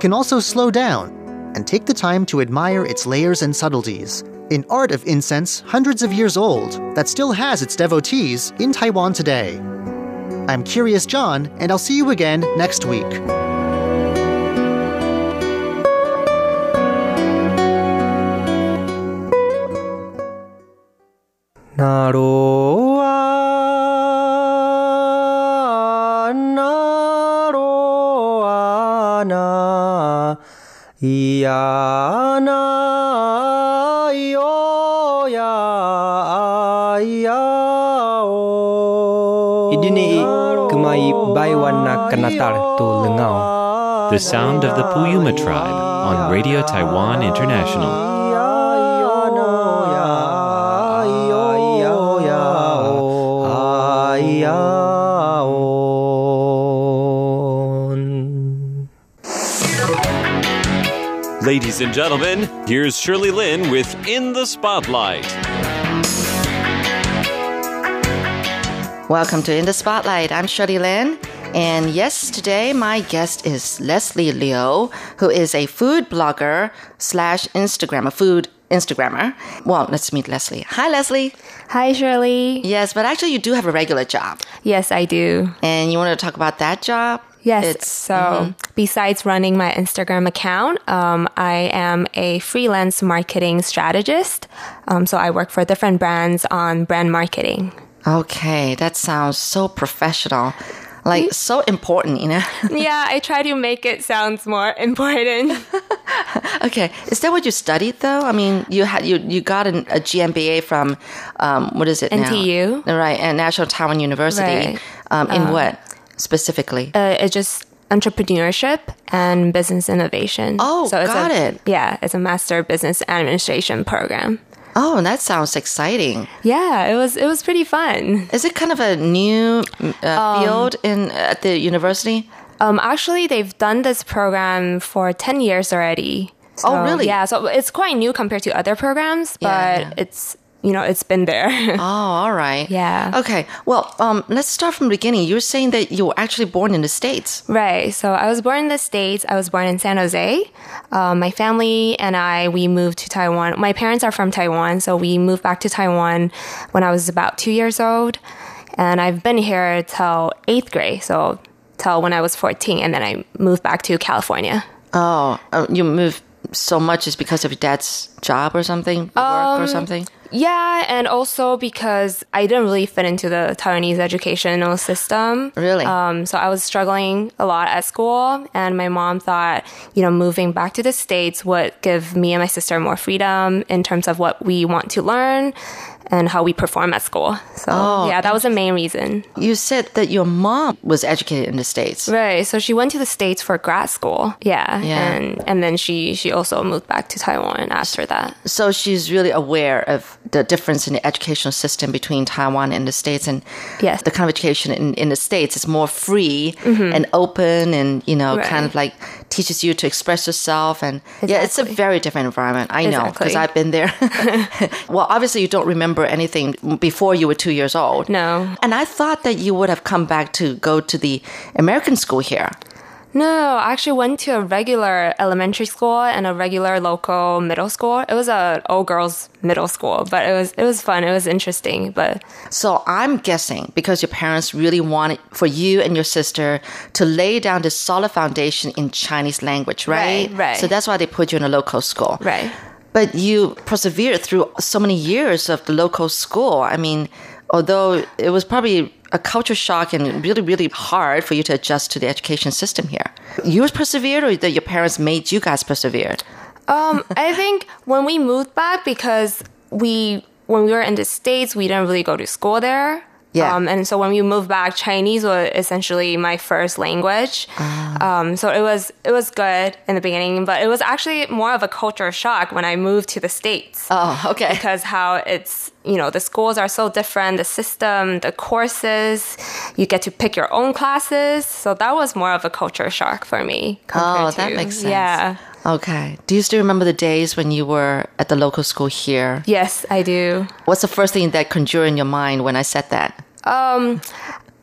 can also slow down and take the time to admire its layers and subtleties. An art of incense hundreds of years old that still has its devotees in Taiwan today. I'm Curious John, and I'll see you again next week. なやないよやいやお Idini kumai baiwana kanatar tu lengau. The sound of the Puyuma tribe on Radio Taiwan International. Ladies and gentlemen, here's Shirley Lin with In the Spotlight. Welcome to In the Spotlight. I'm Shirley Lin. And yes, today my guest is Leslie Liu, who is a food blogger slash Instagrammer, food Instagrammer. Well, let's meet Leslie. Hi, Leslie. Hi, Shirley. Yes, but actually, you do have a regular job. Yes, I do. And you want to talk about that job? Yes. It's, so, mhm. besides running my Instagram account, um, I am a freelance marketing strategist. Um, so, I work for different brands on brand marketing. Okay, that sounds so professional. Like, so important, you know? yeah, I try to make it sounds more important. okay, is that what you studied though? I mean, you had you you got an, a GMBA from um, what is it now? NTU. right? And National Taiwan University. Right. Um, in what specifically? uh, it's just entrepreneurship and business innovation. Oh, so it's got a, it. Yeah, it's a master of business administration program. oh, that sounds exciting. Yeah, it was it was pretty fun. Is it kind of a new uh, field in at the university? Um, actually, they've done this program for 10 years already. Oh, really? Yeah, so it's quite new compared to other programs, but Yeah, yeah. it's, you know, it's been there. Oh, all right. Yeah. Okay. Well, um, let's start from the beginning. You were saying that you were actually born in the states. right. So I was born in the States. I was born in San Jose. Um, my family and I, we moved to Taiwan. My parents are from Taiwan, so we moved back to Taiwan when I was about two years old. And I've been here till eighth grade, so till when I was 14, and then I moved back to California. Oh, uh, you moved so much is because of your dad's job or something, work or something. Yeah, and also because I didn't really fit into the Taiwanese educational system. Really? Um, so I was struggling a lot at school, and my mom thought, you know, moving back to the States would give me and my sister more freedom in terms of what we want to learn and how we perform at school. So, Oh, yeah, that was the main reason. You said that your mom was educated in the states. Right. So she went to the States for grad school. Yeah. Yeah. And, and then she, she also moved back to Taiwan after that. So she's really aware of the difference in the educational system between Taiwan and the States. And Yes. the kind of education in, in the States is more free mm-hmm. and open and, you know, kind of like teaches you to express yourself. And yeah, it's a very different environment. I know because I've been there. well, obviously, you don't remember anything before you were two years old. No. And I thought that you would have come back to go to the American school here. No, I actually went to a regular elementary school and a regular local middle school. It was a all girls middle school, but it was it was fun. It was interesting, but So I'm guessing because your parents really wanted for you and your sister to lay down this solid foundation in Chinese language, right? Right, right. So that's why they put you in a local school. right. But you persevered through so many years of the local school. I mean, although it was probably a culture shock and really, really hard for you to adjust to the education system here. You persevered or that your parents made you guys persevere? Um, I think when we moved back because we when we were in the states, we didn't really go to school there. Yeah. Um, and so when we moved back, Chinese was essentially my first language. Um, so it was it was good in the beginning, but it was actually more of a culture shock when I moved to the states. Oh, okay. because how it's you know the schools are so different the system the courses you get to pick your own classes so that was more of a culture shock for me Oh, that to- makes sense. yeah Okay. Do you still remember the days when you were at the local school here? yes i do What's the first thing that conjured in your mind when I said that?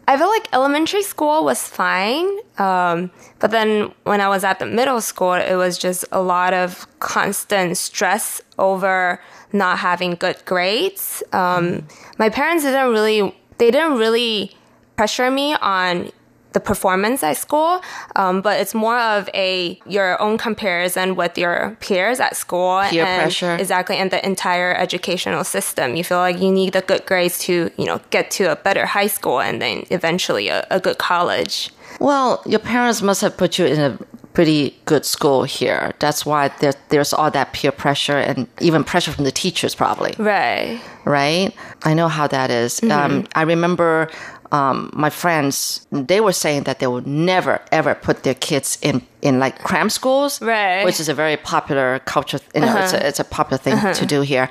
I feel like elementary school was fine. Um, but then when I was at the middle school, it was just a lot of constant stress over not having good grades. Um, my parents didn't really, they didn't really pressure me on the performance at school, um, but it's more of a your own comparison with your peers at school. Peer and pressure. exactly, and the entire educational system. You feel like you need the good grades to you know get to a better high school and then eventually a, a good college. Well, your parents must have put you in a pretty good school here. That's why there, there's all that peer pressure and even pressure from the teachers, probably. Right. right? I know how that is. Mm-hmm. Um, I remember um, my friends; they were saying that they would never ever put their kids in in like cram schools, Right. Uh-huh. Which is a very popular culture. You know, it's, a, it's a popular thing to do here.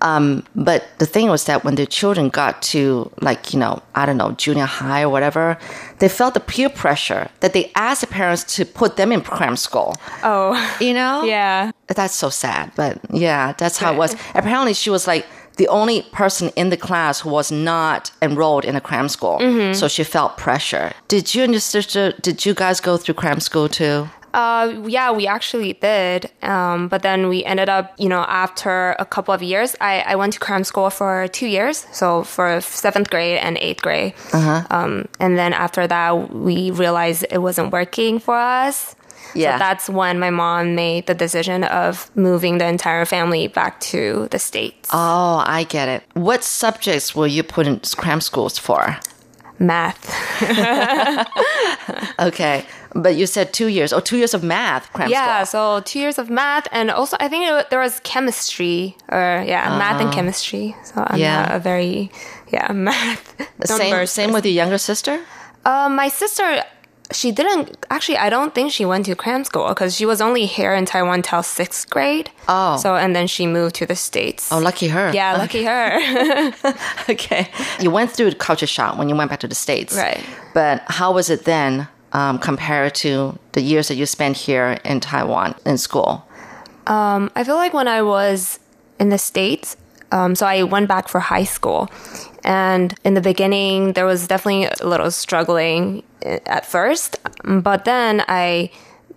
Um, but the thing was that when the children got to like you know I don't know junior high or whatever, they felt the peer pressure that they asked the parents to put them in cram school. Oh. You know, Yeah. that's so sad, but yeah, that's how it was. Apparently, she was like the only person in the class who was not enrolled in a cram school, Mm-hmm. so she felt pressure. Did you and your sister? Did you guys go through cram school too? Uh, yeah, we actually did. Um, but then we ended up, you know, after a couple of years, I, I went to cram school for two years. So for seventh grade and eighth grade. Uh-huh. Um, and then after that, we realized it wasn't working for us. Yeah. So that's when my mom made the decision of moving the entire family back to the States. Oh, I get it. What subjects were you put in cram schools for? Math. Okay, but you said two years. Oh, two years of math cram yeah, school. so two years of math, and also I think it, there was chemistry, or yeah, math and chemistry. So I'm Ah. Yeah. a very yeah math. Same, same with your younger sister. Uh, my sister, she didn't actually. I don't think she went to cram school because she was only here in Taiwan till sixth grade. Oh. so and then she moved to the states. Oh, lucky her. yeah, lucky her. okay. You went through the culture shock when you went back to the States. Right. But how was it then um, compared to the years that you spent here in Taiwan in school? Um, I feel like when I was in the States, um, so I went back for high school. And in the beginning, there was definitely a little struggling uh, at first. But then I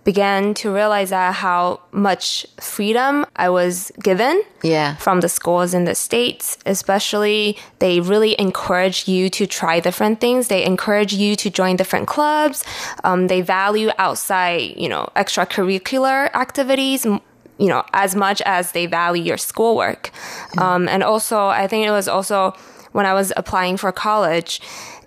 began to realize that how much freedom I was given Yeah. from the schools in the States, especially they really encourage you to try different things. They encourage you to join different clubs. Um, they value outside, you know, extracurricular activities, you know, as much as they value your schoolwork. Um, and also, I think it was also when I was applying for college,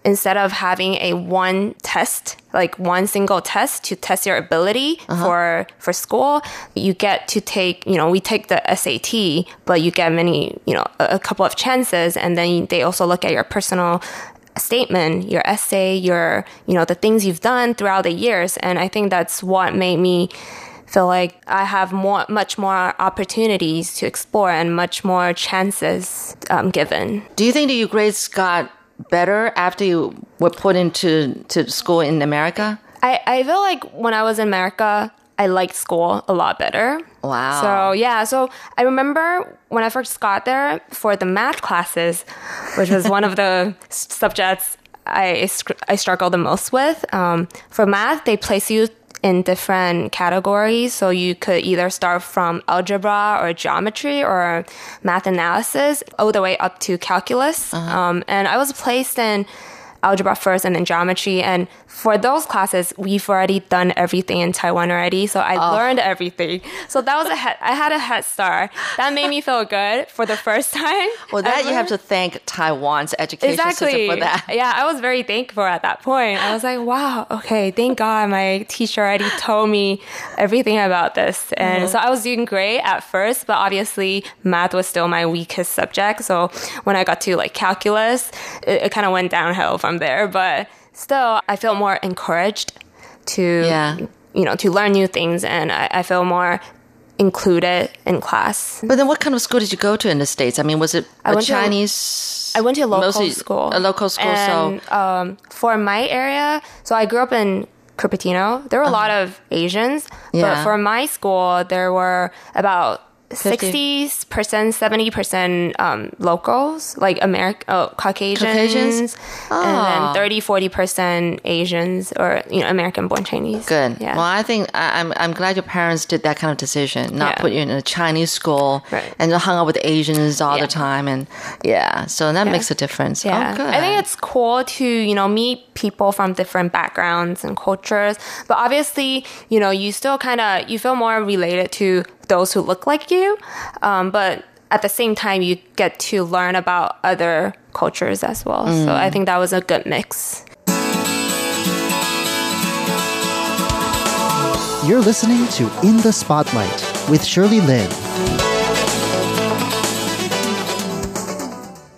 instead of having a one test, like one single test to test your ability for for school, you get to take, you know, we take the SAT, but you get many, you know, a, a couple of chances, and then they also look at your personal statement, your essay, your, you know, the things you've done throughout the years, and I think that's what made me feel like I have more, much more opportunities to explore and much more chances um, given. Do you think that your grades got better after you were put into to school in America? I, I feel like when I was in America, I liked school a lot better. Wow. So yeah, so I remember when I first got there for the math classes, which was one of the subjects I I struggled the most with. Um, for math, they place you in different categories, so you could either start from algebra or geometry or math analysis, all the way up to calculus. Um, and I was placed in algebra first and then geometry. And for those classes, we've already done everything in Taiwan already. So I oh. learned everything. So that was a head, I had a head start. That made me feel good for the first time. Well, that you have to thank Taiwan's education Exactly. system for that. Yeah, I was very thankful at that point. I was like, wow, okay, thank God my teacher already told me everything about this. And mm-hmm. so I was doing great at first, but obviously math was still my weakest subject. So when I got to like calculus, it, it kind of went downhill from there. But still, I feel more encouraged to, Yeah. you know, to learn new things. And I, I feel more included in class. But then, what kind of school did you go to in the states? I mean, was it I a went to- Chinese? I went to a local mostly school. A local school. And, so um, for my area, so I grew up in Cupertino. There were a lot of Asians, Uh-huh. Yeah. but for my school, there were about 60 percent, 70 percent um, locals, like American, oh, Caucasians, Caucasians? and Oh. then 30, 40 percent Asians or you know American-born Chinese. Good. Yeah. Well, I think I, I'm I'm glad your parents did that kind of decision, not Yeah. put you in a Chinese school Right. and hung out with Asians all Yeah. the time, and yeah, so that Yeah. makes a difference. Yeah, Oh. I think it's cool to you know meet people from different backgrounds and cultures, but obviously you know you still kind of you feel more related to those who look like you, um, but at the same time you get to learn about other cultures as well. So Mm. I think that was a good mix. You're listening to In the Spotlight with Shirley Lin.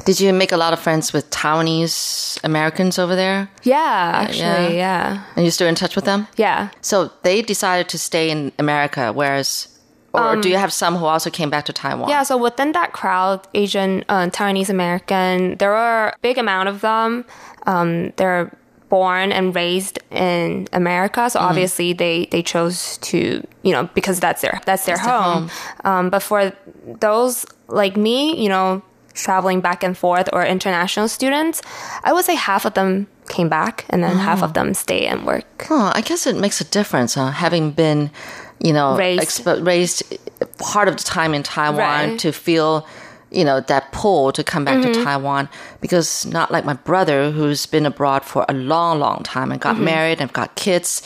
Did you make a lot of friends with Taiwanese Americans over there? Yeah, actually, yeah, And you're still in touch with them? yeah. So they decided to stay in America, whereas, or do you have some who also came back to Taiwan? Um, Yeah, so within that crowd, Asian, uh, Taiwanese American, there are a big amount of them. Um, they're born and raised in America, so obviously they they chose to you know because that's their that's their home. Um, but for those like me, you know, traveling back and forth or international students, I would say half of them came back and then half of them stay and work. Oh, I guess it makes a difference, huh? Having been, you know, Raised. expo- raised part of the time in Taiwan Right. to feel, you know, that pull to come back Mm-hmm. to Taiwan. Because not like my brother, who's been abroad for a long, long time and got Mm-hmm. married and got kids.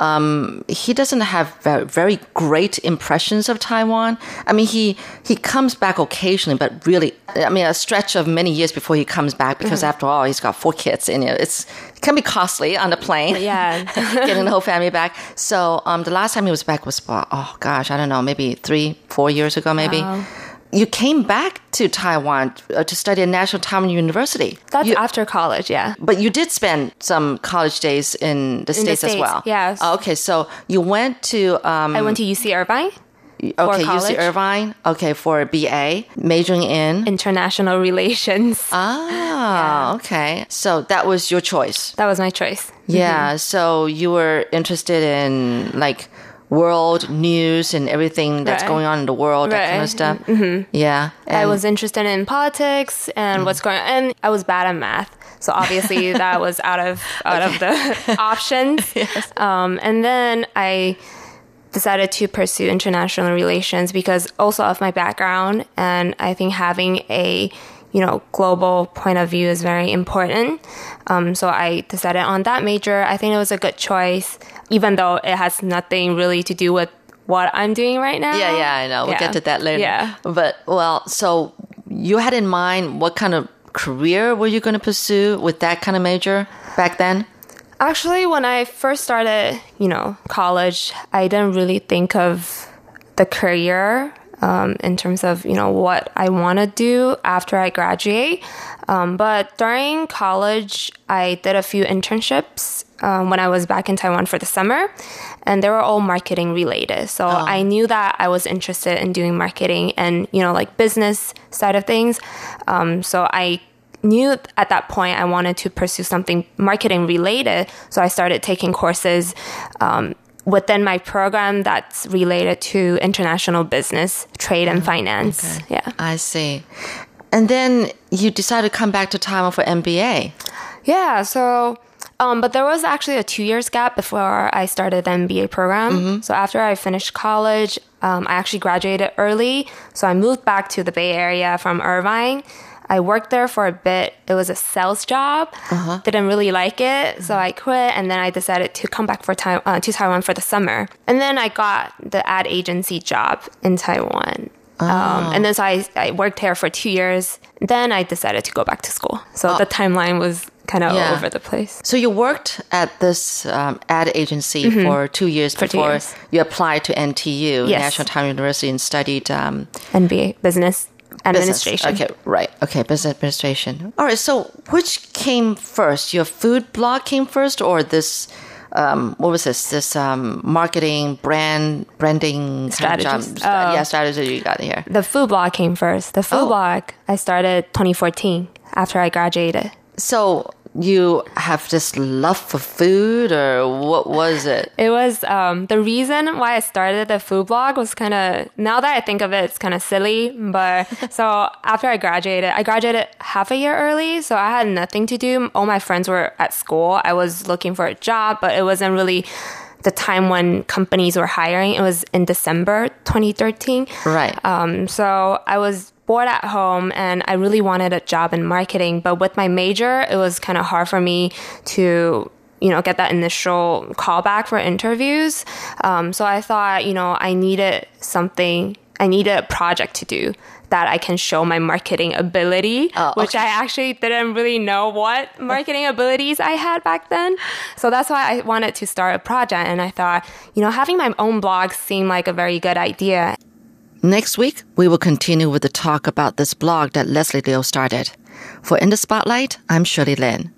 Um, he doesn't have very, great impressions of Taiwan. I mean, he he comes back occasionally, but really, I mean, a stretch of many years before he comes back, because Mm-hmm. after all, he's got four kids, and you know, it's it can be costly on the plane Yeah. getting the whole family back. So um, the last time he was back was about, oh gosh, I don't know, maybe three, four years ago, maybe. You came back to Taiwan uh, to study at National Taiwan University. That's You- after college, yeah. but you did spend some college days in the the States as well. yes. Oh, okay, so you went to um, I went to UC Irvine, okay. UC Irvine. Okay, for a BA, majoring in. international relations. Ah, okay. So that was your choice. That was my choice. Yeah. So you were interested in like world news and everything that's Right. going on in the world, that kind of stuff. Mm-hmm. Yeah. I was interested in politics and what's going on, and I was bad at math, so obviously that was out of out of the options. Um, and then I decided to pursue international relations because also of my background, and I think having a you know global point of view is very important. Um, so I decided on that major. I think it was a good choice, even though it has nothing really to do with what I'm doing right now. Yeah, yeah, I know. We'll Yeah. get to that later. Yeah. But well, so you had in mind what kind of career were you going to pursue with that kind of major back then? Actually, when I first started, you know, college, I didn't really think of the career um, in terms of, you know, what I want to do after I graduate. Um, but during college, I did a few internships um, when I was back in Taiwan for the summer, and they were all marketing related. So I knew that I was interested in doing marketing and, you know, like business side of things. Um, so I knew at that point I wanted to pursue something marketing related. So I started taking courses um, within my program that's related to international business, trade, and finance. Yeah. I see. And then you decided to come back to Taiwan for MBA. Yeah. So, um, but there was actually a two years gap before I started the MBA program. So after I finished college, um, I actually graduated early. So I moved back to the Bay Area from Irvine. I worked there for a bit. It was a sales job. Didn't really like it, so I quit. And then I decided to come back for Tai- uh, to Taiwan for the summer. And then I got the ad agency job in Taiwan. Um, and then so I, I worked here for two years. Then I decided to go back to school. So the timeline was kind of Yeah. all over the place. So you worked at this um, ad agency for two years Mm-hmm. For two before years. you applied to NTU, Yes. National Taiwan University, and studied um, MBA, business business. administration. Okay, right. Okay, business administration. All right. So which came first? Your food blog came first, or this? Um, what was this? This um, marketing, brand, branding kind of job- Strategist. stra- Oh. yeah, strategy you got here. The food blog came first. The food Oh. blog I started 2014 after I graduated. So you have this love for food, or what was it? It was um, the reason why I started the food blog was kind of now that I think of it, it's kind of silly. But so after I graduated, I graduated half a year early, so I had nothing to do. All my friends were at school. I was looking for a job, but it wasn't really the time when companies were hiring. It was in December 2013. Right. Um, so I was bored at home and I really wanted a job in marketing. But with my major, it was kind of hard for me to you know, get that initial callback for interviews. Um, so I thought, you know, I needed something, I needed a project to do that I can show my marketing ability, Oh, which. I actually didn't really know what marketing abilities I had back then. So that's why I wanted to start a project. And I thought, you know, having my own blog seemed like a very good idea. Next week, we will continue with the talk about this blog that Leslie Liu started. For In the Spotlight, I'm Shirley Lin.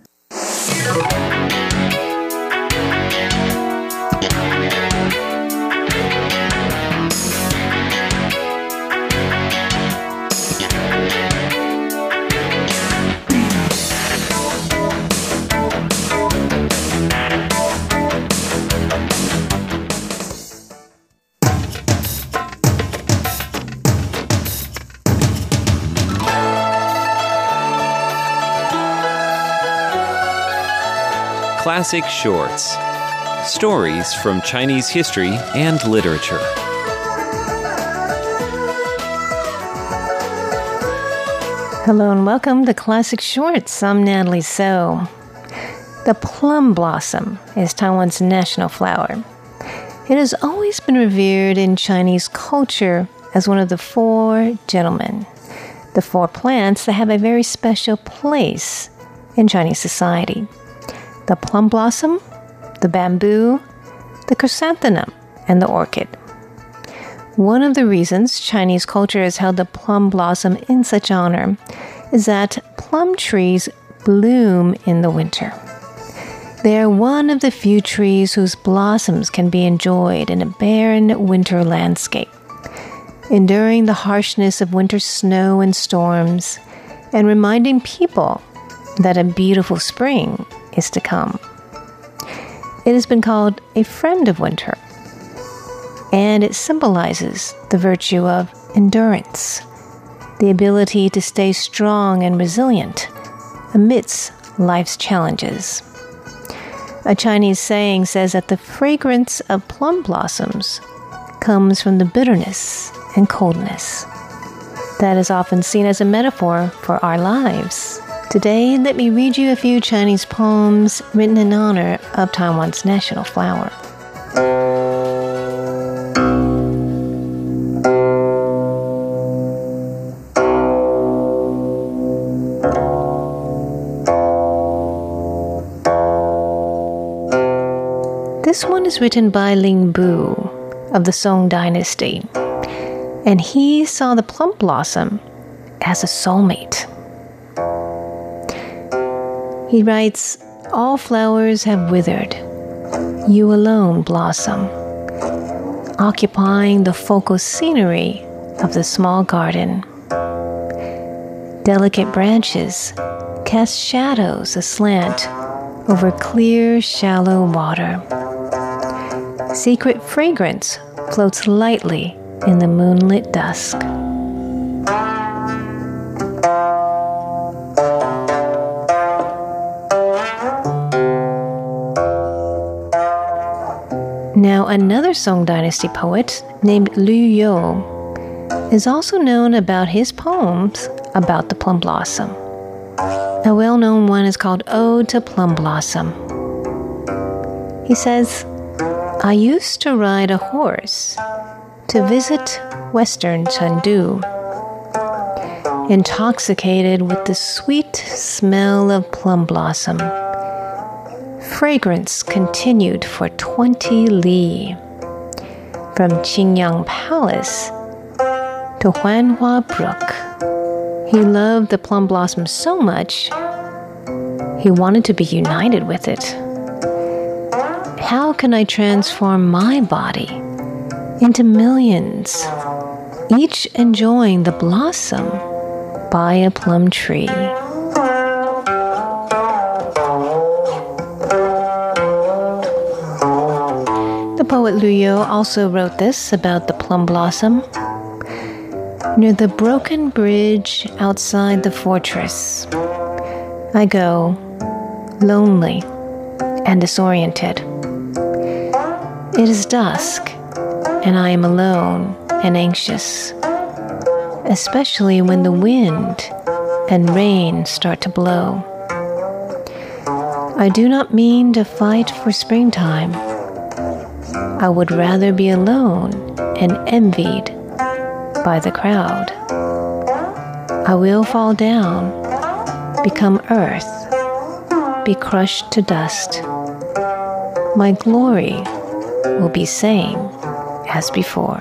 Classic Shorts Stories from Chinese history and literature. Hello and welcome to Classic Shorts. I'm Natalie So. The plum blossom is Taiwan's national flower. It has always been revered in Chinese culture as one of the four gentlemen, the four plants that have a very special place in Chinese society the plum blossom, the bamboo, the chrysanthemum, and the orchid. One of the reasons Chinese culture has held the plum blossom in such honor is that plum trees bloom in the winter. They are one of the few trees whose blossoms can be enjoyed in a barren winter landscape, enduring the harshness of winter snow and storms, and reminding people that a beautiful spring is to come. It has been called a friend of winter and it symbolizes the virtue of endurance, the ability to stay strong and resilient amidst life's challenges. A Chinese saying says that the fragrance of plum blossoms comes from the bitterness and coldness. That is often seen as a metaphor for our lives. Today, let me read you a few Chinese poems written in honor of Taiwan's national flower. This one is written by Lin Bu of the Song Dynasty, and he saw the plum blossom as a soulmate. He writes, All flowers have withered, you alone blossom, occupying the focal scenery of the small garden. Delicate branches cast shadows aslant over clear, shallow water. Secret fragrance floats lightly in the moonlit dusk. Another Song Dynasty poet named Lu You is also known about his poems about the plum blossom. A well known one is called Ode to Plum Blossom. He says, I used to ride a horse to visit western Chengdu, intoxicated with the sweet smell of plum blossom. Fragrance continued for 20 li, from Qingyang Palace to Huanhua Brook. He loved the plum blossom so much, he wanted to be united with it. How can I transform my body into millions, each enjoying the blossom by a plum tree? Poet Lu You also wrote this about the plum blossom. Near the broken bridge outside the fortress, I go, lonely and disoriented. It is dusk, and I am alone and anxious, especially when the wind and rain start to blow. I do not mean to fight for springtime. I would rather be alone and envied by the crowd. I will fall down, become earth, be crushed to dust. My glory will be same as before.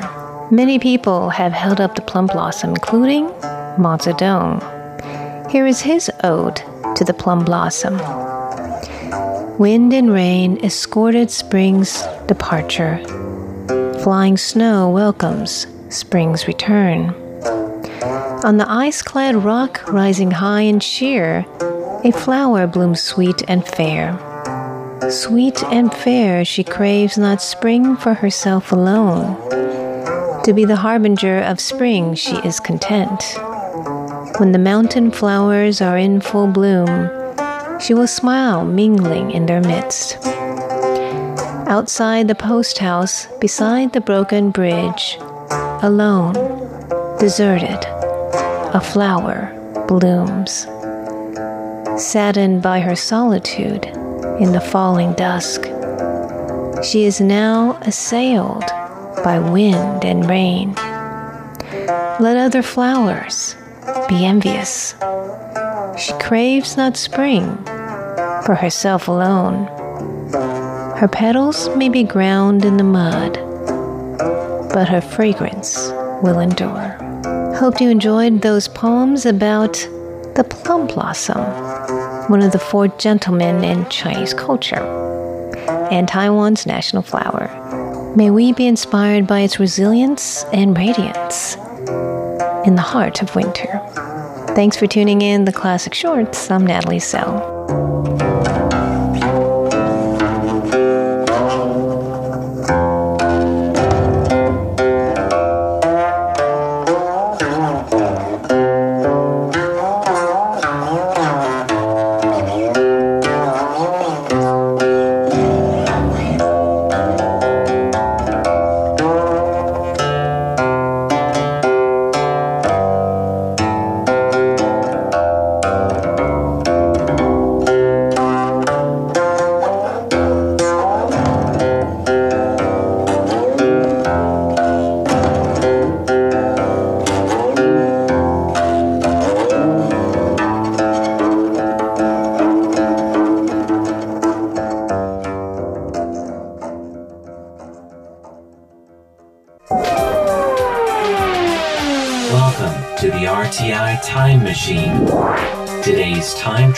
Many people have held up the plum blossom, including Mao Zedong. Here is his ode to the plum blossom. Wind and rain escorted spring's departure. Flying snow welcomes spring's return. On the ice clad rock rising high and sheer, a flower blooms sweet and fair. Sweet and fair, she craves not spring for herself alone. To be the harbinger of spring, she is content. When the mountain flowers are in full bloom, she will smile mingling in their midst. Outside the post house, beside the broken bridge, alone, deserted, a flower blooms. Saddened by her solitude in the falling dusk, she is now assailed by wind and rain. Let other flowers be envious. She craves not spring for herself alone. Her petals may be ground in the mud but her fragrance will endure. Hope you enjoyed those poems about the plum blossom, one of the four gentlemen in Chinese culture, and Taiwan's national flower. May we be inspired by its resilience and radiance in the heart of winter. Thanks for tuning in the Classic Shorts. I'm Natalie So.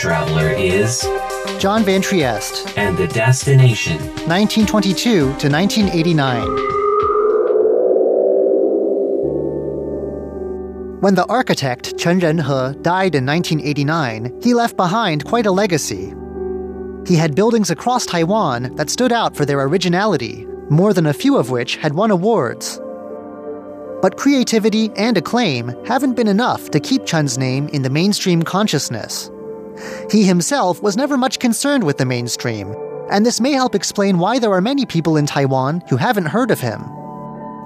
Traveler is John Van Trieste, and the destination 1922 to 1989. When the architect Chen Renhe died in 1989, he left behind quite a legacy. He had buildings across Taiwan that stood out for their originality, more than a few of which had won awards. But creativity and acclaim haven't been enough to keep Chen's name in the mainstream consciousness. He himself was never much concerned with the mainstream, and this may help explain why there are many people in Taiwan who haven't heard of him.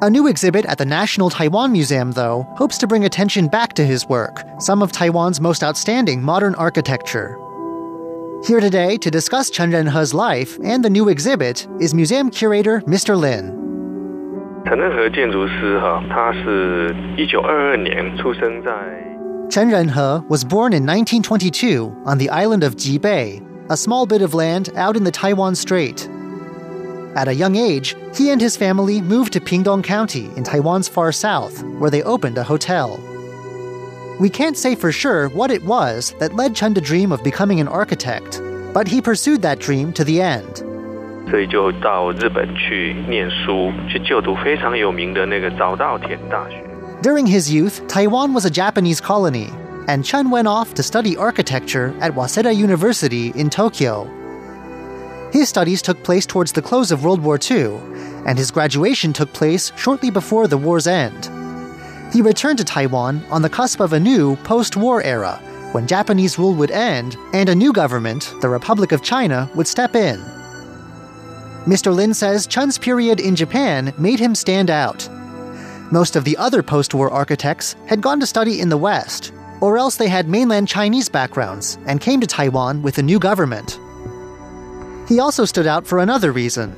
A new exhibit at the National Taiwan Museum, though, hopes to bring attention back to his work, some of Taiwan's most outstanding modern architecture. Here today to discuss Chen Renhe's life and the new exhibit is museum curator Mr. Lin. 陈仁和建筑师哈，他是一九二二年出生在 Chen Renhe was born in 1922 on the island of Jibei, a small bit of land out in the Taiwan Strait. At a young age, he and his family moved to Pingdong County in Taiwan's far south, where they opened a hotel. We can't say for sure what it was that led Chen to dream of becoming an architect, but he pursued that dream to the end. 所以就到日本去念书，去就读非常有名的那个早稻田大学。 During his youth, Taiwan was a Japanese colony, and Chen went off to study architecture at Waseda University in Tokyo. His studies took place towards the close of World War II, and his graduation took place shortly before the war's end. He returned to Taiwan on the cusp of a new post war era when Japanese rule would end and a new government, the Republic of China, would step in. Mr. Lin says Chen's period in Japan made him stand out. Most of the other post war architects had gone to study in the West, or else they had mainland Chinese backgrounds and came to Taiwan with a new government. He also stood out for another reason.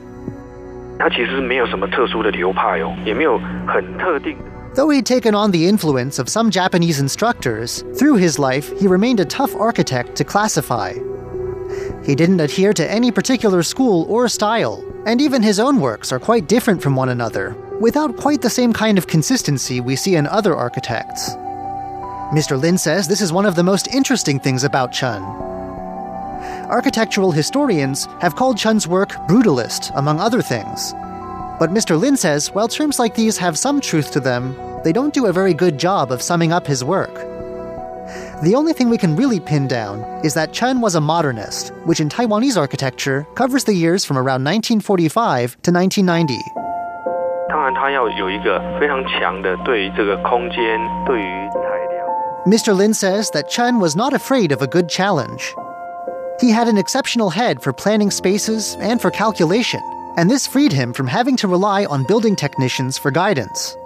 Though he'd taken on the influence of some Japanese instructors, through his life he remained a tough architect to classify. He didn't adhere to any particular school or style, and even his own works are quite different from one another without quite the same kind of consistency we see in other architects. Mr. Lin says this is one of the most interesting things about Chen. Architectural historians have called Chen's work brutalist, among other things. But Mr. Lin says while terms like these have some truth to them, they don't do a very good job of summing up his work. The only thing we can really pin down is that Chen was a modernist, which in Taiwanese architecture covers the years from around 1945 to 1990. 当然，它要有一个非常强的对于这个空间、对于材料。 Mr. Lin says that Chun was not afraid of a good challenge. He had an exceptional head for planning spaces and for calculation, and this freed him from having to rely on building technicians for guidance.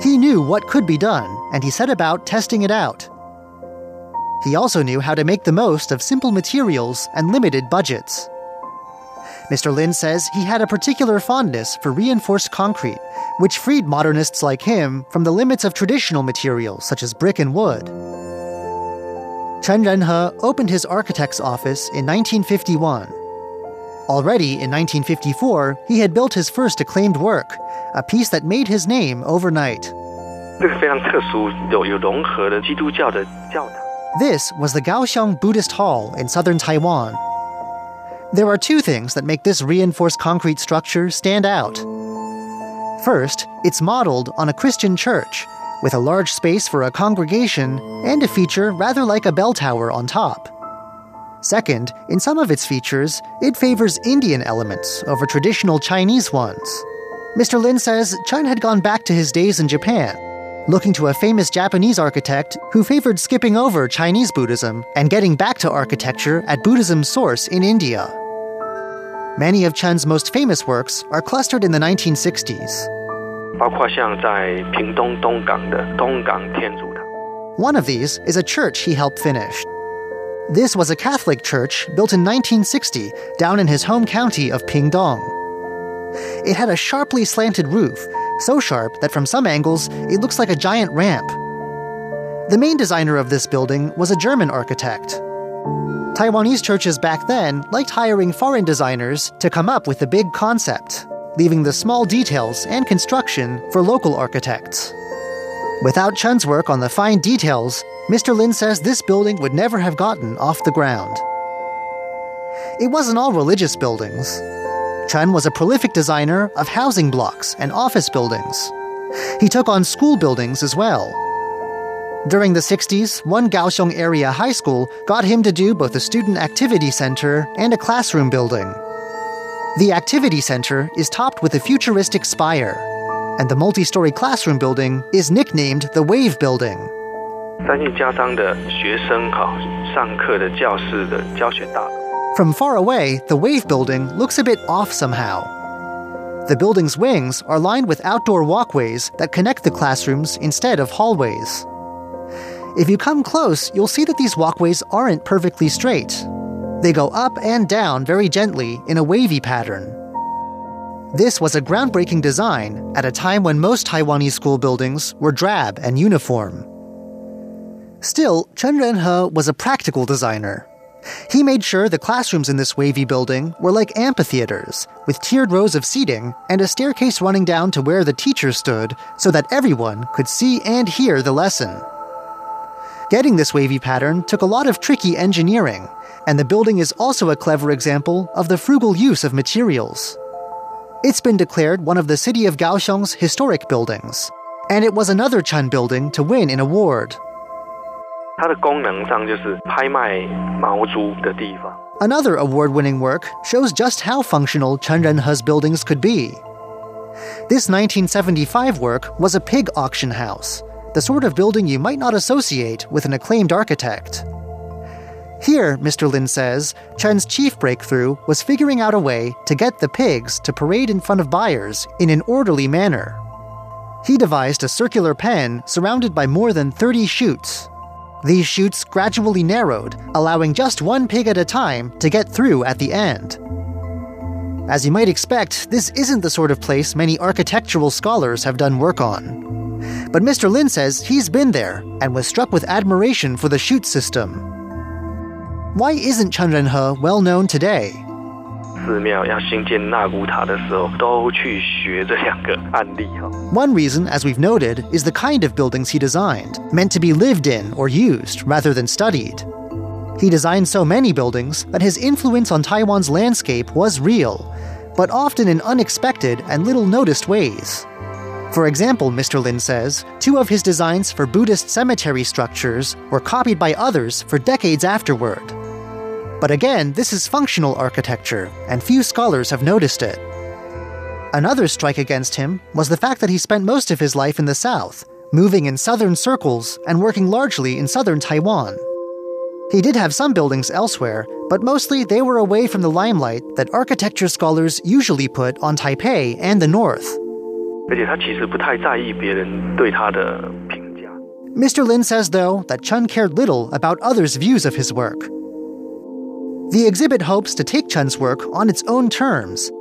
He knew what could be done, and he set about testing it out. He also knew how to make the most of simple materials and limited budgets. Mr. Lin says he had a particular fondness for reinforced concrete, which freed modernists like him from the limits of traditional materials such as brick and wood. Chen Renhe opened his architect's office in 1951. Already in 1954, he had built his first acclaimed work, a piece that made his name overnight. This was the Kaohsiung Buddhist Hall in southern Taiwan. There are two things that make this reinforced concrete structure stand out. First, it's modeled on a Christian church, with a large space for a congregation and a feature rather like a bell tower on top. Second, in some of its features, it favors Indian elements over traditional Chinese ones. Mr. Lin says Chen had gone back to his days in Japan, looking to a famous Japanese architect who favored skipping over Chinese Buddhism and getting back to architecture at Buddhism's source in India. Many of Chen's most famous works are clustered in the 1960s. One of these is a church he helped finish. This was a Catholic church built in 1960 down in his home county of Pingdong. It had a sharply slanted roof, so sharp that from some angles it looks like a giant ramp. The main designer of this building was a German architect. Taiwanese churches back then liked hiring foreign designers to come up with the big concept, leaving the small details and construction for local architects. Without Chen's work on the fine details, Mr. Lin says this building would never have gotten off the ground. It wasn't all religious buildings. Chun was a prolific designer of housing blocks and office buildings. He took on school buildings as well. During the 60s, one Kaohsiung area high school got him to do both a student activity center and a classroom building. The activity center is topped with a futuristic spire, and the multi story classroom building is nicknamed the Wave Building. 三信家商的学生哈上课的教室的教学大楼。 From far away, the Wave Building looks a bit off somehow. The building's wings are lined with outdoor walkways that connect the classrooms instead of hallways. If you come close, you'll see that these walkways aren't perfectly straight. They go up and down very gently in a wavy pattern. This was a groundbreaking design at a time when most Taiwanese school buildings were drab and uniform. Still, Chen Renhe was a practical designer. He made sure the classrooms in this wavy building were like amphitheaters, with tiered rows of seating and a staircase running down to where the teacher stood so that everyone could see and hear the lesson. Getting this wavy pattern took a lot of tricky engineering, and the building is also a clever example of the frugal use of materials. It's been declared one of the city of Kaohsiung's historic buildings, and it was another Chen building to win an award. Another award winning work shows just how functional Chen Renhe's buildings could be. This 1975 work was a pig auction house, the sort of building you might not associate with an acclaimed architect. Here, Mr. Lin says, Chen's chief breakthrough was figuring out a way to get the pigs to parade in front of buyers in an orderly manner. He devised a circular pen surrounded by more than 30 chutes these chutes gradually narrowed, allowing just one pig at a time to get through at the end. As you might expect, this isn't the sort of place many architectural scholars have done work on. But Mr. Lin says he's been there and was struck with admiration for the chute system. Why isn't Chen Renhe well known today? 寺庙要兴建纳骨塔的时候，都去学这两个案例哈。One reason, as we've noted, is the kind of buildings he designed, meant to be lived in or used rather than studied. He designed so many buildings that his influence on Taiwan's landscape was real, but often in unexpected and little noticed ways. For example, Mr. Lin says, two of his designs for Buddhist cemetery structures were copied by others for decades afterward. But again, this is functional architecture, and few scholars have noticed it. Another strike against him was the fact that he spent most of his life in the South, moving in southern circles and working largely in southern Taiwan. He did have some buildings elsewhere, but mostly they were away from the limelight that architecture scholars usually put on Taipei and the North. Mr. Lin says, though, that Chen cared little about others' views of his work. The exhibit hopes to take Chen's work on its own terms.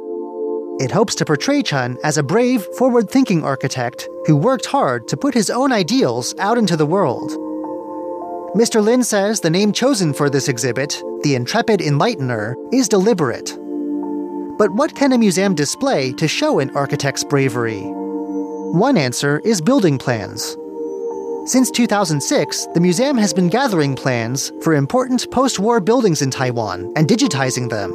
It hopes to portray Chen as a brave, forward thinking architect who worked hard to put his own ideals out into the world. Mr. Lin says the name chosen for this exhibit, The Intrepid Enlightener, is deliberate. But what can a museum display to show an architect's bravery? One answer is building plans. Since 2006, the museum has been gathering plans for important post war buildings in Taiwan and digitizing them.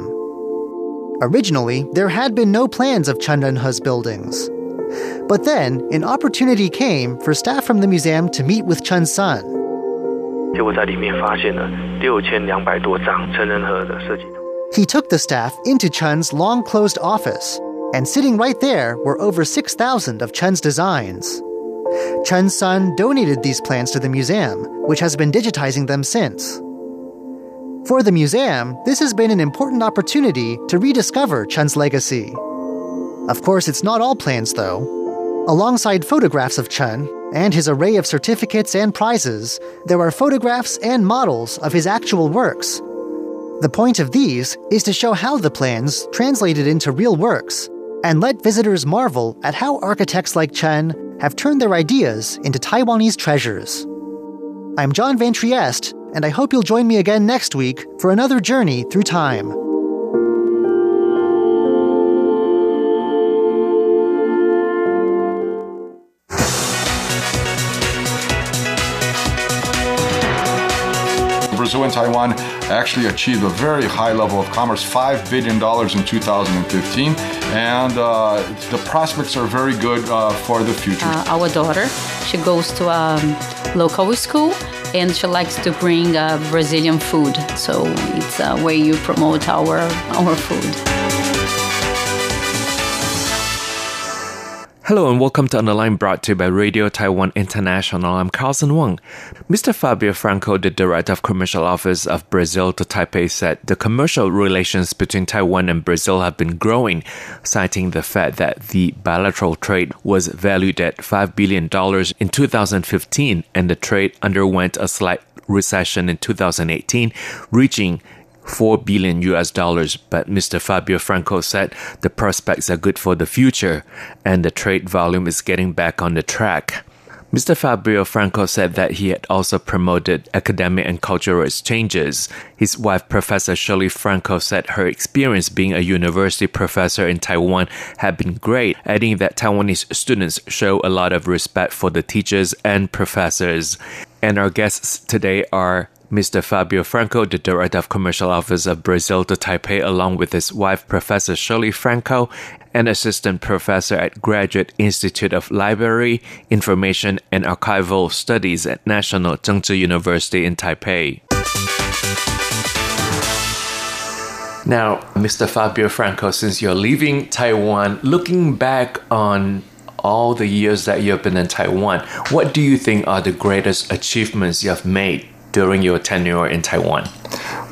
Originally, there had been no plans of Chen Renhe's buildings. But then, an opportunity came for staff from the museum to meet with Chen Sun. He took the staff into Chen's long closed office, and sitting right there were over 6,000 of Chen's designs. Chen's son donated these plans to the museum, which has been digitizing them since. For the museum, this has been an important opportunity to rediscover Chen's legacy. Of course, it's not all plans, though. Alongside photographs of Chen and his array of certificates and prizes, there are photographs and models of his actual works. The point of these is to show how the plans translated into real works and let visitors marvel at how architects like Chen have turned their ideas into Taiwanese treasures. I'm John Van Trieste, and I hope you'll join me again next week for another journey through time. Brazil and Taiwan actually achieved a very high level of commerce, $5 billion in 2015, and uh, the prospects are very good uh, for the future. Uh, our daughter, she goes to a local school and she likes to bring uh, Brazilian food. So it's a way you promote our, our food. Hello and welcome to Underline brought to you by Radio Taiwan International. I'm Carlson Wang. Mr. Fabio Franco, the Director of Commercial Office of Brazil to Taipei, said the commercial relations between Taiwan and Brazil have been growing, citing the fact that the bilateral trade was valued at $5 billion in 2015 and the trade underwent a slight recession in 2018, reaching 4 billion US dollars, but Mr. Fabio Franco said the prospects are good for the future and the trade volume is getting back on the track. Mr. Fabio Franco said that he had also promoted academic and cultural exchanges. His wife, Professor Shirley Franco, said her experience being a university professor in Taiwan had been great, adding that Taiwanese students show a lot of respect for the teachers and professors. And our guests today are Mr. Fabio Franco, the Director of Commercial Office of Brazil to Taipei, along with his wife, Professor Shirley Franco, and Assistant Professor at Graduate Institute of Library, Information, and Archival Studies at National Chengchi University in Taipei. Now, Mr. Fabio Franco, since you're leaving Taiwan, looking back on all the years that you've been in Taiwan, what do you think are the greatest achievements you have made during your tenure in Taiwan?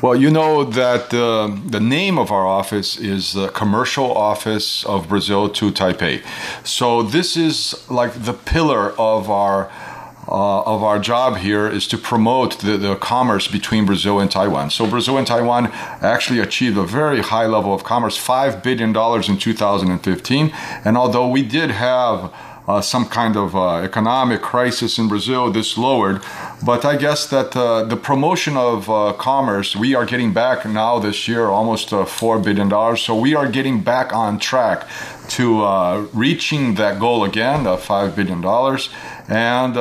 Well, you know that uh, the name of our office is the Commercial Office of Brazil to Taipei. So this is like the pillar of our uh, of our job here is to promote the, the commerce between Brazil and Taiwan. So Brazil and Taiwan actually achieved a very high level of commerce, $5 billion in 2015. And although we did have uh, some kind of uh, economic crisis in Brazil, this lowered. But I guess that uh, the promotion of uh, commerce, we are getting back now this year almost uh, $4 billion. So we are getting back on track to uh, reaching that goal again, of $5 billion. And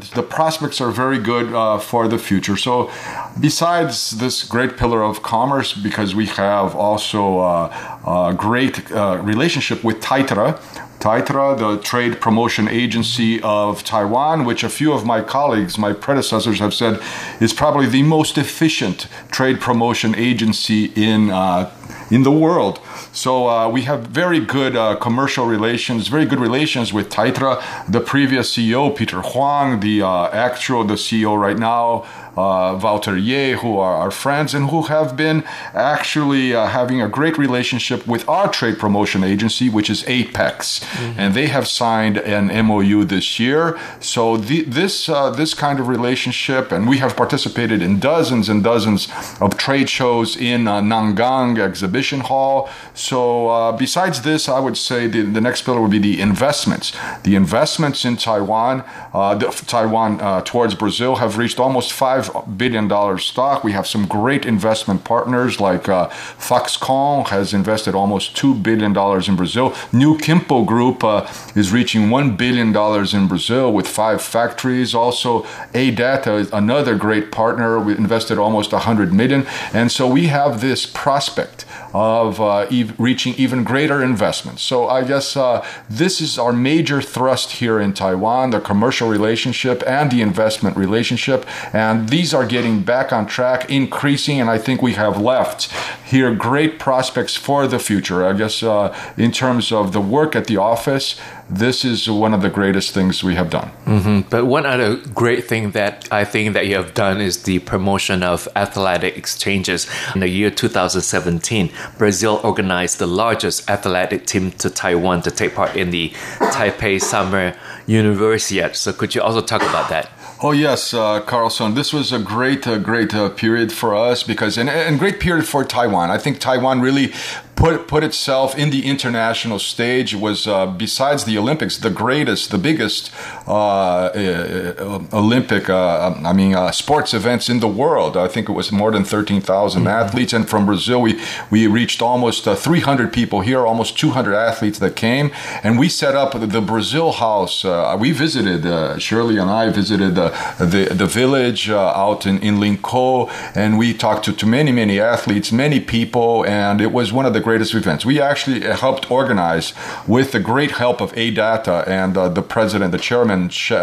the prospects are very good for the future. So, besides this great pillar of commerce, because we have also a great relationship with Taitra, Taitra, the trade promotion agency of Taiwan, which a few of my colleagues, my predecessors, have said is probably the most efficient trade promotion agency in uh, in the world. So uh, we have very good uh, commercial relations, very good relations with Taitra. The previous CEO, Peter Huang, the uh, actual the CEO right now, uh, Walter Yeh, who are our friends and who have been actually uh, having a great relationship with our trade promotion agency, which is Apex, mm-hmm. and they have signed an MOU this year. So the, this uh, this kind of relationship, and we have participated in dozens and dozens of trade shows in uh, Nangang Exhibition Hall. So uh, besides this, I would say the, the next pillar would be the investments. The investments in Taiwan, uh, the, Taiwan towards Brazil have reached almost $5 billion stock. We have some great investment partners like uh, Foxconn has invested almost $2 billion in Brazil. New Kinpo Group uh, is reaching $1 billion in Brazil with five factories. Also, ADATA is another great partner. We invested almost a 100 million. And so we have this prospect of uh, reaching even greater investments. So I guess uh, this is our major thrust here in Taiwan, the commercial relationship and the investment relationship. And these are getting back on track, increasing, and I think we have left here great prospects for the future. I guess uh, in terms of the work at the office, this is one of the greatest things we have done. Mm-hmm. But one other great thing that I think that you have done is the promotion of athletic exchanges. In the year 2017, Brazil organized the largest athletic team to Taiwan to take part in the Taipei Summer Universiade. So could you also talk about that? Oh yes, uh, Carlson. This was a great, uh, great uh, period for us because, and, and great period for Taiwan. I think Taiwan really put put itself in the international stage was uh, besides the Olympics the greatest, the biggest uh, uh, Olympic, uh, I mean, uh, sports events in the world. I think it was more than thirteen thousand mm mm-hmm. athletes, and from Brazil we we reached almost uh, three hundred people here, almost two hundred athletes that came, and we set up the Brazil House. we visited Shirley and I visited the the, village out in in Linkou, and we talked to, to many many athletes, many people, and it was one of the greatest events. We actually helped organize with the great help of ADATA and uh, the president, the chairman, uh,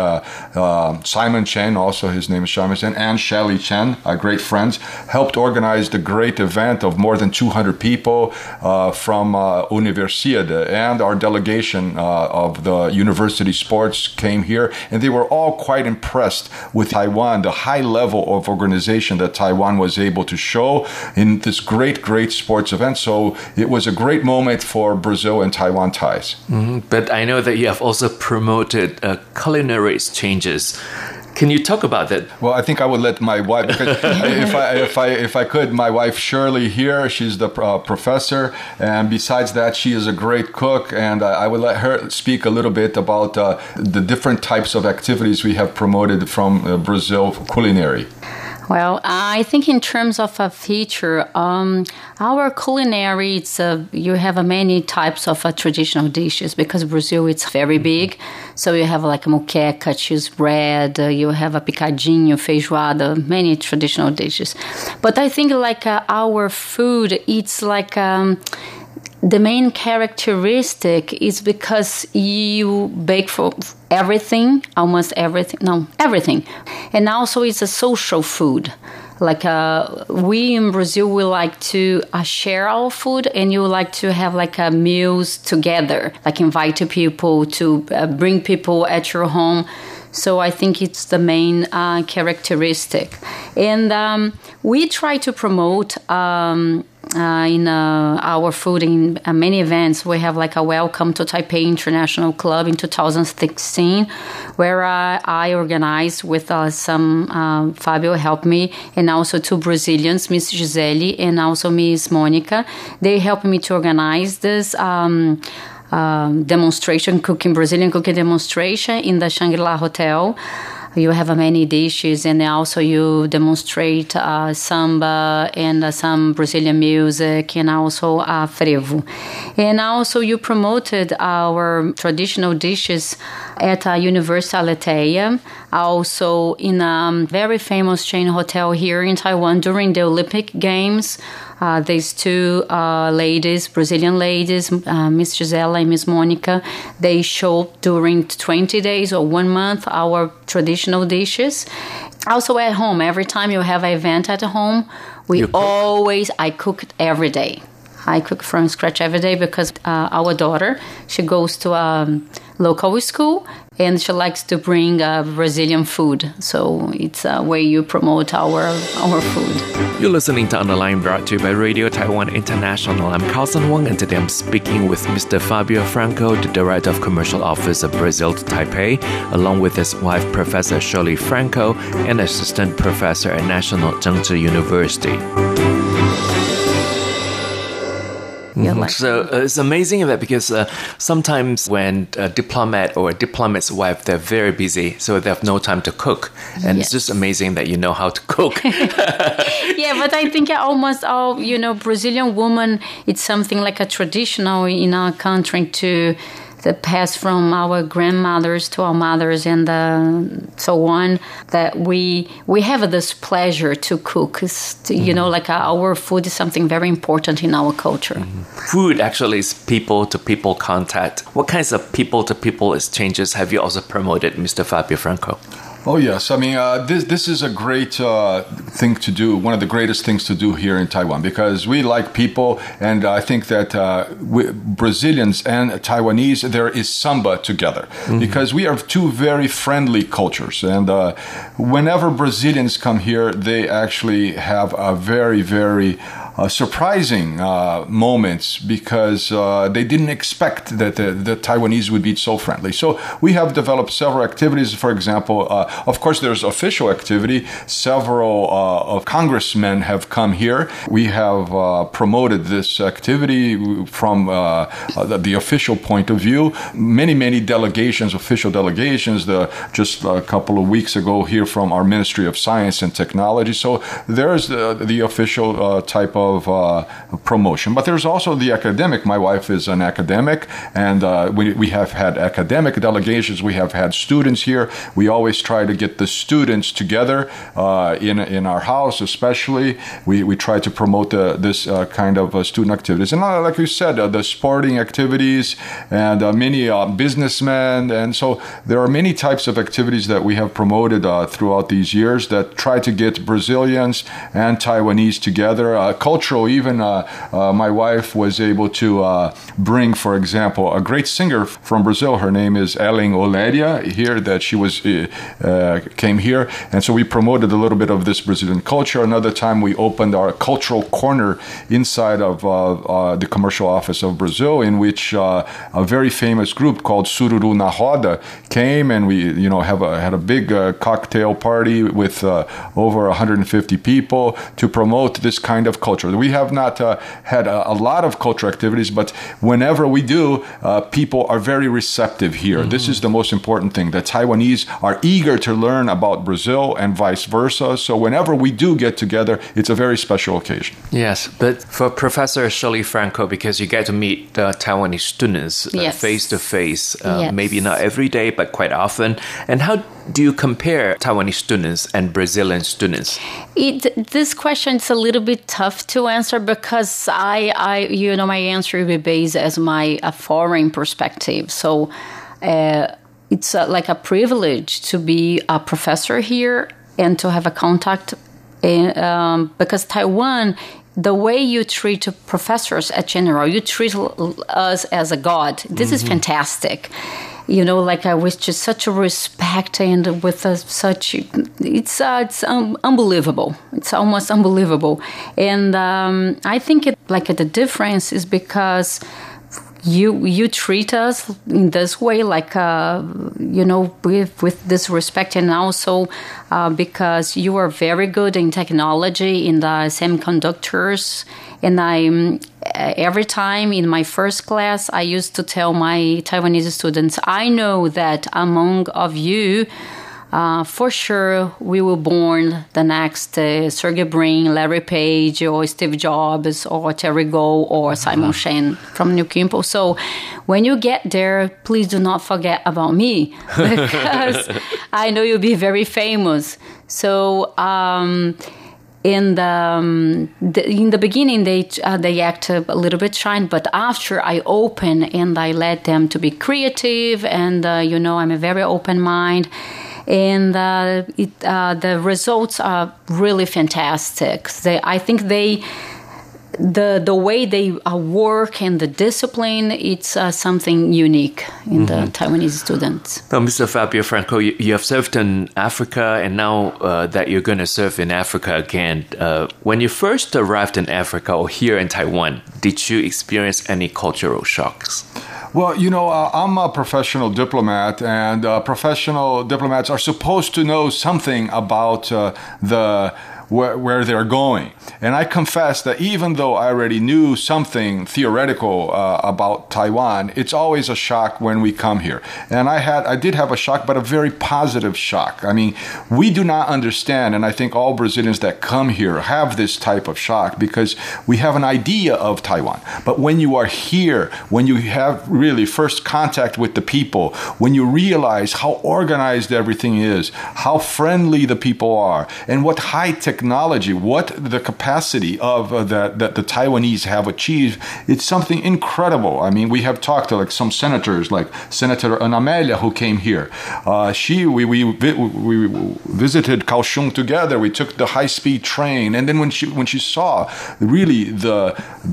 uh, Simon Chen, also his name is Simon Chen, and Shalley Chen, our great friends, helped organize the great event of more than 200 people uh, from uh, Universiade. And our delegation of the university sports came here, and they were all quite impressed with Taiwan, the high level of organization that Taiwan was able to show in this great, great sports event. So it was a great moment for Brazil and Taiwan ties. Mm-hmm. But I know that you have also promoted uh, culinary exchanges. Can you talk about that? Well, I think I would let my wife, because if I if I if I could, my wife Shirley here, she's the uh, professor, and besides that, she is a great cook, and I, I would let her speak a little bit about uh, the different types of activities we have promoted from uh, Brazil culinary. Well, I think in terms of a feature, um, our culinary, it's uh, you have uh, many types of uh, traditional dishes because Brazil it's very big. So you have like moqueca, cheese bread, uh, you have a picadinho, feijoada, many traditional dishes. But I think like uh, our food, it's like. Um, the main characteristic is because you bake for everything, almost everything, no, everything. And also it's a social food like uh, we in Brazil we like to uh, share our food and you like to have like uh, meals together like invite people to uh, bring people at your home so I think it's the main uh, characteristic. And um, we try to promote um, uh, in uh, our food in uh, many events. We have like a Welcome to Taipei International Club in 2016, where I organized with uh, some uh, Fabio helped me, and also two Brazilians, Miss Gisele and also Miss Monica. They helped me to organize this. Um, um, demonstration, cooking Brazilian cooking demonstration in the Shangri La Hotel. You have many dishes, and also you demonstrate uh, samba and uh, some Brazilian music, and also uh, frevo. And also you promoted our traditional dishes at uh, University Aletheia, also in a very famous chain hotel here in Taiwan during the Olympic Games. Uh, these two uh, ladies, Brazilian ladies, uh, Miss Gisela and Miss Monica, they showed during 20 days or one month our traditional dishes. Also at home, every time you have an event at home, we always, I cook every day. I cook from scratch every day because uh, our daughter, she goes to a um, local school and she likes to bring uh, Brazilian food. So it's a way you promote our our food. You're listening to Underline brought to you by Radio Taiwan International. I'm Carlson Wong, and today I'm speaking with Mr. Fabio Franco, the Director of Commercial Office of Brazil to Taipei, along with his wife, Professor Shirley Franco, and Assistant Professor at National Chengchi University. Mm-hmm. So uh, it's amazing that because uh, sometimes when a diplomat or a diplomat's wife, they're very busy, so they have no time to cook. And yes. it's just amazing that you know how to cook. yeah, but I think almost all, you know, Brazilian woman, it's something like a traditional in our country to that passed from our grandmothers to our mothers and uh, so on that we we have this pleasure to cook to, mm-hmm. you know like our food is something very important in our culture mm-hmm. food actually is people to people contact what kinds of people to people exchanges have you also promoted mr fabio franco Oh yes, I mean uh, this this is a great uh, thing to do. One of the greatest things to do here in Taiwan because we like people, and I think that uh, we, Brazilians and Taiwanese there is samba together mm-hmm. because we are two very friendly cultures, and uh, whenever Brazilians come here, they actually have a very very uh, surprising uh, moments because uh, they didn't expect that the, the, Taiwanese would be so friendly. So we have developed several activities. For example, uh, of course, there's official activity. Several uh, of congressmen have come here. We have uh, promoted this activity from the, the, official point of view. Many, many delegations, official delegations, the, just a couple of weeks ago here from our Ministry of Science and Technology. So there's the, the official type of of uh, promotion. But there's also the academic. My wife is an academic, and uh, we, we have had academic delegations. We have had students here. We always try to get the students together uh, in, in our house, especially. We, we try to promote the, this uh, kind of uh, student activities. And like you said, the sporting activities and many businessmen. And so there are many types of activities that we have promoted throughout these years that try to get Brazilians and Taiwanese together. Uh, cultural. Even uh, uh, my wife was able to uh, bring, for example, a great singer from Brazil. Her name is Ellen Oleria. Here that she was came here, and so we promoted a little bit of this Brazilian culture. Another time we opened our cultural corner inside of the commercial office of Brazil, in which a very famous group called Sururu na Roda came, and we you know have a, had a big uh, cocktail party with uh, over 150 people to promote this kind of culture culture. We have not uh, had a, a, lot of culture activities, but whenever we do, uh, people are very receptive here. Mm-hmm. This is the most important thing. The Taiwanese are eager to learn about Brazil and vice versa. So whenever we do get together, it's a very special occasion. Yes, but for Professor Shirley Franco, because you get to meet the Taiwanese students face to face, maybe not every day, but quite often. And how do you compare Taiwanese students and Brazilian students? It, this question is a little bit tough to answer because I, I you know, my answer will be based as my a foreign perspective. So uh, it's uh, like a privilege to be a professor here and to have a contact And, um, because Taiwan, the way you treat professors at general, you treat us as a god. This mm-hmm. is fantastic you know, like I was just such a respect and with a, such, it's uh, it's um, unbelievable. It's almost unbelievable, and um, I think it like the difference is because you you treat us in this way, like uh, you know, with with this respect, and also uh, because you are very good in technology in the semiconductors, and I'm every time in my first class, I used to tell my Taiwanese students, I know that among of you uh, for sure, we will born the next uh, Sergey Brin, Larry Page, or Steve Jobs, or Terry Gou, or Simon uh-huh. Shen from New Kinpo. So when you get there, please do not forget about me because I know you'll be very famous. So. Um, in the, um, the, in the beginning they uh, they act a little bit shy but after i open and i let them to be creative and uh, you know i'm a very open mind and uh, it, uh, the results are really fantastic. They, I think they the the way they uh, work and the discipline it's uh, something unique in mm-hmm. the Taiwanese students. Now, Mr. Fabio Franco, you, you, have served in Africa, and now uh, that you're going to serve in Africa again, uh, when you first arrived in Africa or here in Taiwan, did you experience any cultural shocks? Well, you know, uh, I'm a professional diplomat, and uh, professional diplomats are supposed to know something about uh, the where, where they're going. And I confess that even though I already knew something theoretical uh, about Taiwan, it's always a shock when we come here. And I had, I did have a shock, but a very positive shock. I mean, we do not understand, and I think all Brazilians that come here have this type of shock because we have an idea of Taiwan. But when you are here, when you have really first contact with the people, when you realize how organized everything is, how friendly the people are, and what high technology, what the capacity of uh, that that the Taiwanese have achieved, it's something incredible. I mean, we have talked to like some senators, like Senator Ana Amélia, who came here. Uh, she we, we we visited Kaohsiung together. We took the high speed train, and then when she when she saw really the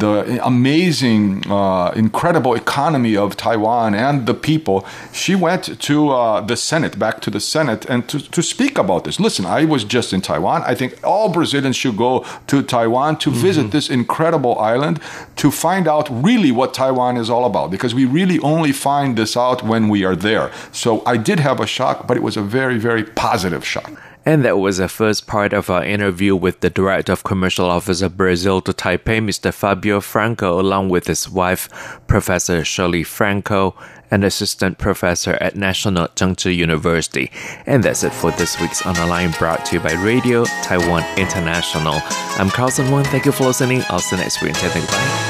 the amazing, uh, incredible economy of Taiwan and the people, she went to uh, the Senate, back to the Senate, and to, to speak about this. Listen, I was just in Taiwan. I think all Brazilians should go to Taiwan to mm-hmm. visit this incredible island to find out really what Taiwan is all about because we really only find this out when we are there. So I did have a shock, but it was a very, very positive shock. And that was the first part of our interview with the Director of Commercial Office of Brazil to Taipei, Mr. Fabio Franco, along with his wife, Professor Shirley Franco, an assistant professor at National Chengchi University. And that's it for this week's online brought to you by Radio Taiwan International. I'm Carlson Wong. Thank you for listening. I'll see you next week. Bye.